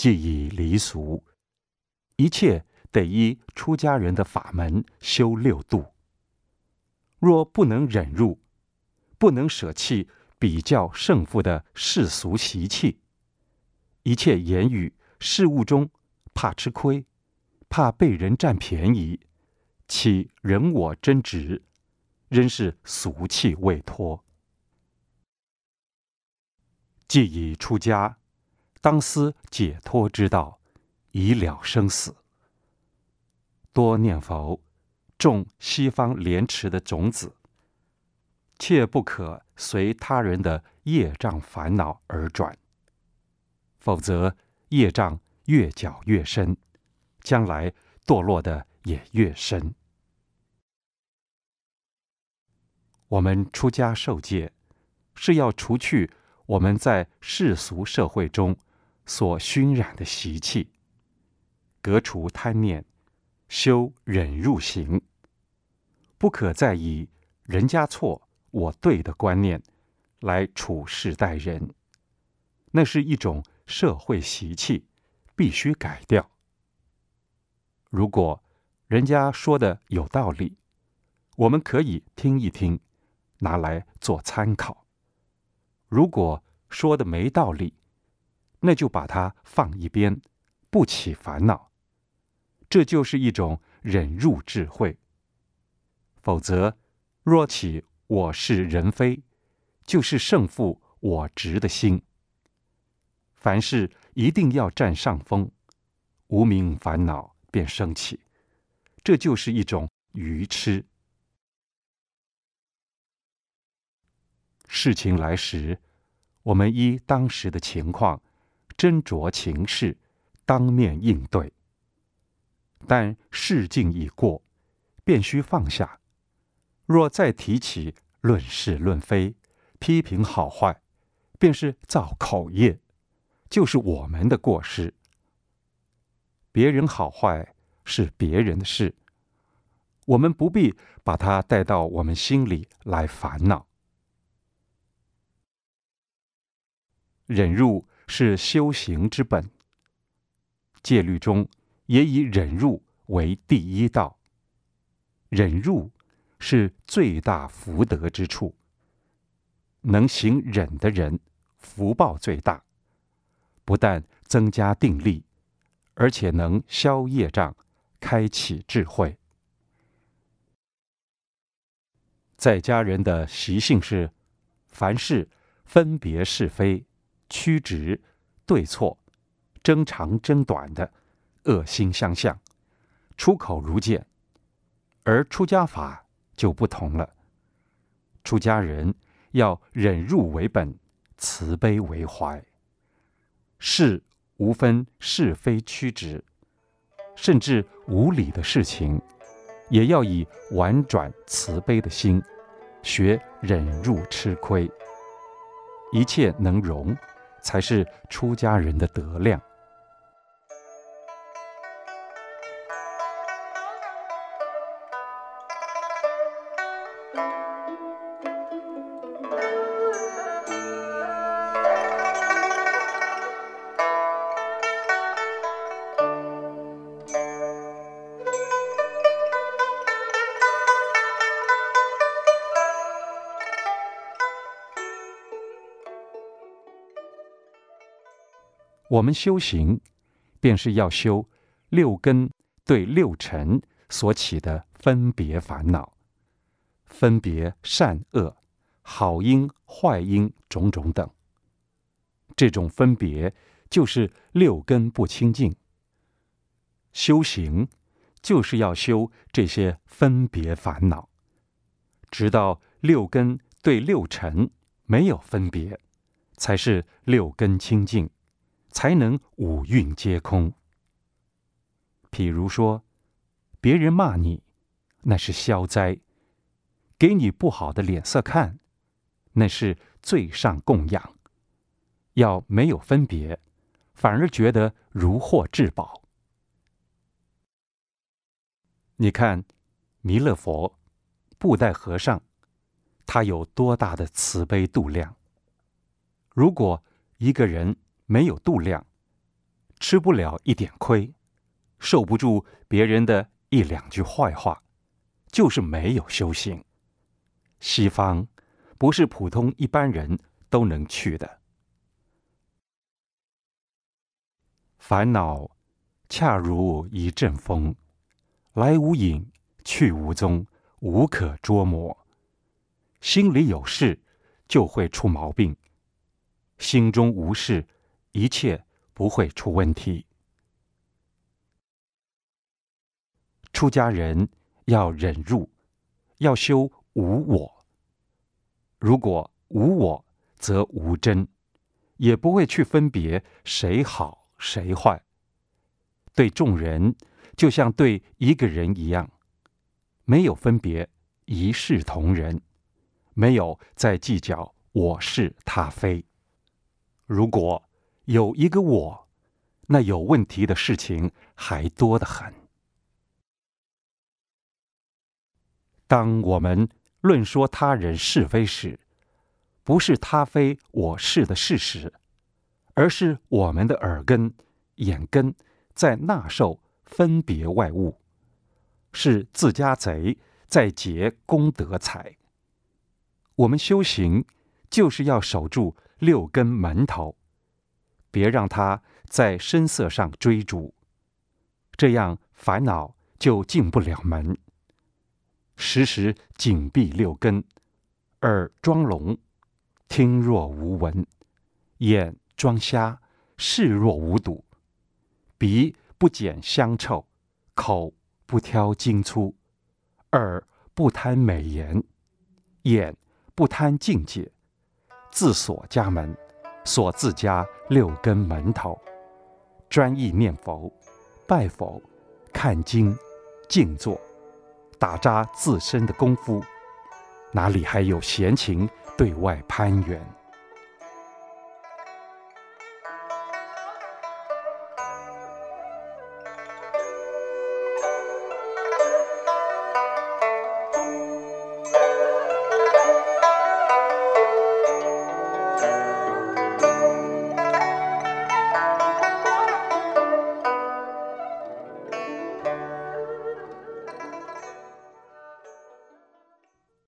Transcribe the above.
既已离俗，一切得依出家人的法门修六度。若不能忍入，不能舍弃比较胜负的世俗习气，一切言语事物中，怕吃亏，怕被人占便宜，起人我争执，仍是俗气未脱。既已出家，当思解脱之道，以了生死。多念佛。种西方莲池的种子，切不可随他人的业障烦恼而转，否则业障越搅越深，将来堕落的也越深。我们出家受戒，是要除去我们在世俗社会中所熏染的习气，革除贪念，修忍入行。不可再以人家错我对的观念来处事待人，那是一种社会习气，必须改掉。如果人家说的有道理，我们可以听一听，拿来做参考；如果说的没道理，那就把它放一边，不起烦恼。这就是一种忍辱智慧。否则，若起我是人非，就是胜负我执的心。凡事一定要占上风，无名烦恼便升起，这就是一种愚痴。事情来时，我们依当时的情况，斟酌情势，当面应对。但事境已过，便须放下。若再提起论是论非、批评好坏，便是造口业，就是我们的过失。别人好坏是别人的事，我们不必把它带到我们心里来烦恼。忍入是修行之本，戒律中也以忍入为第一道。忍入。是最大福德之处。能行忍的人，福报最大，不但增加定力，而且能消业障，开启智慧。在家人的习性是，凡事分别是非、曲直、对错、争长争短的，恶心相向，出口如剑，而出家法。就不同了。出家人要忍辱为本，慈悲为怀。事无分是非曲直，甚至无理的事情，也要以婉转慈悲的心，学忍辱吃亏。一切能容，才是出家人的德量。我们修行，便是要修六根对六尘所起的分别烦恼，分别善恶、好因坏因种种等。这种分别就是六根不清净。修行就是要修这些分别烦恼，直到六根对六尘没有分别，才是六根清净。才能五蕴皆空。譬如说，别人骂你，那是消灾；给你不好的脸色看，那是罪上供养。要没有分别，反而觉得如获至宝。你看，弥勒佛、布袋和尚，他有多大的慈悲度量？如果一个人，没有度量，吃不了一点亏，受不住别人的一两句坏话，就是没有修行。西方不是普通一般人都能去的。烦恼恰如一阵风，来无影，去无踪，无可捉摸。心里有事，就会出毛病；心中无事，一切不会出问题。出家人要忍辱，要修无我。如果无我，则无真，也不会去分别谁好谁坏。对众人，就像对一个人一样，没有分别，一视同仁。没有再计较我是他非。如果有一个我，那有问题的事情还多得很。当我们论说他人是非时，不是他非我是的事实，而是我们的耳根、眼根在纳受分别外物，是自家贼在劫功德财。我们修行就是要守住六根门头，别让它在声色上追逐，这样烦恼就进不了门。时时紧闭六根，耳装聋，听若无闻；眼装瞎，视若无睹；鼻不减香臭，口不挑精粗，耳不贪美言，眼。不贪境界，自锁家门，锁自家六根门头，专意念佛、拜佛、看经、静坐，打扎自身的功夫，哪里还有闲情对外攀援？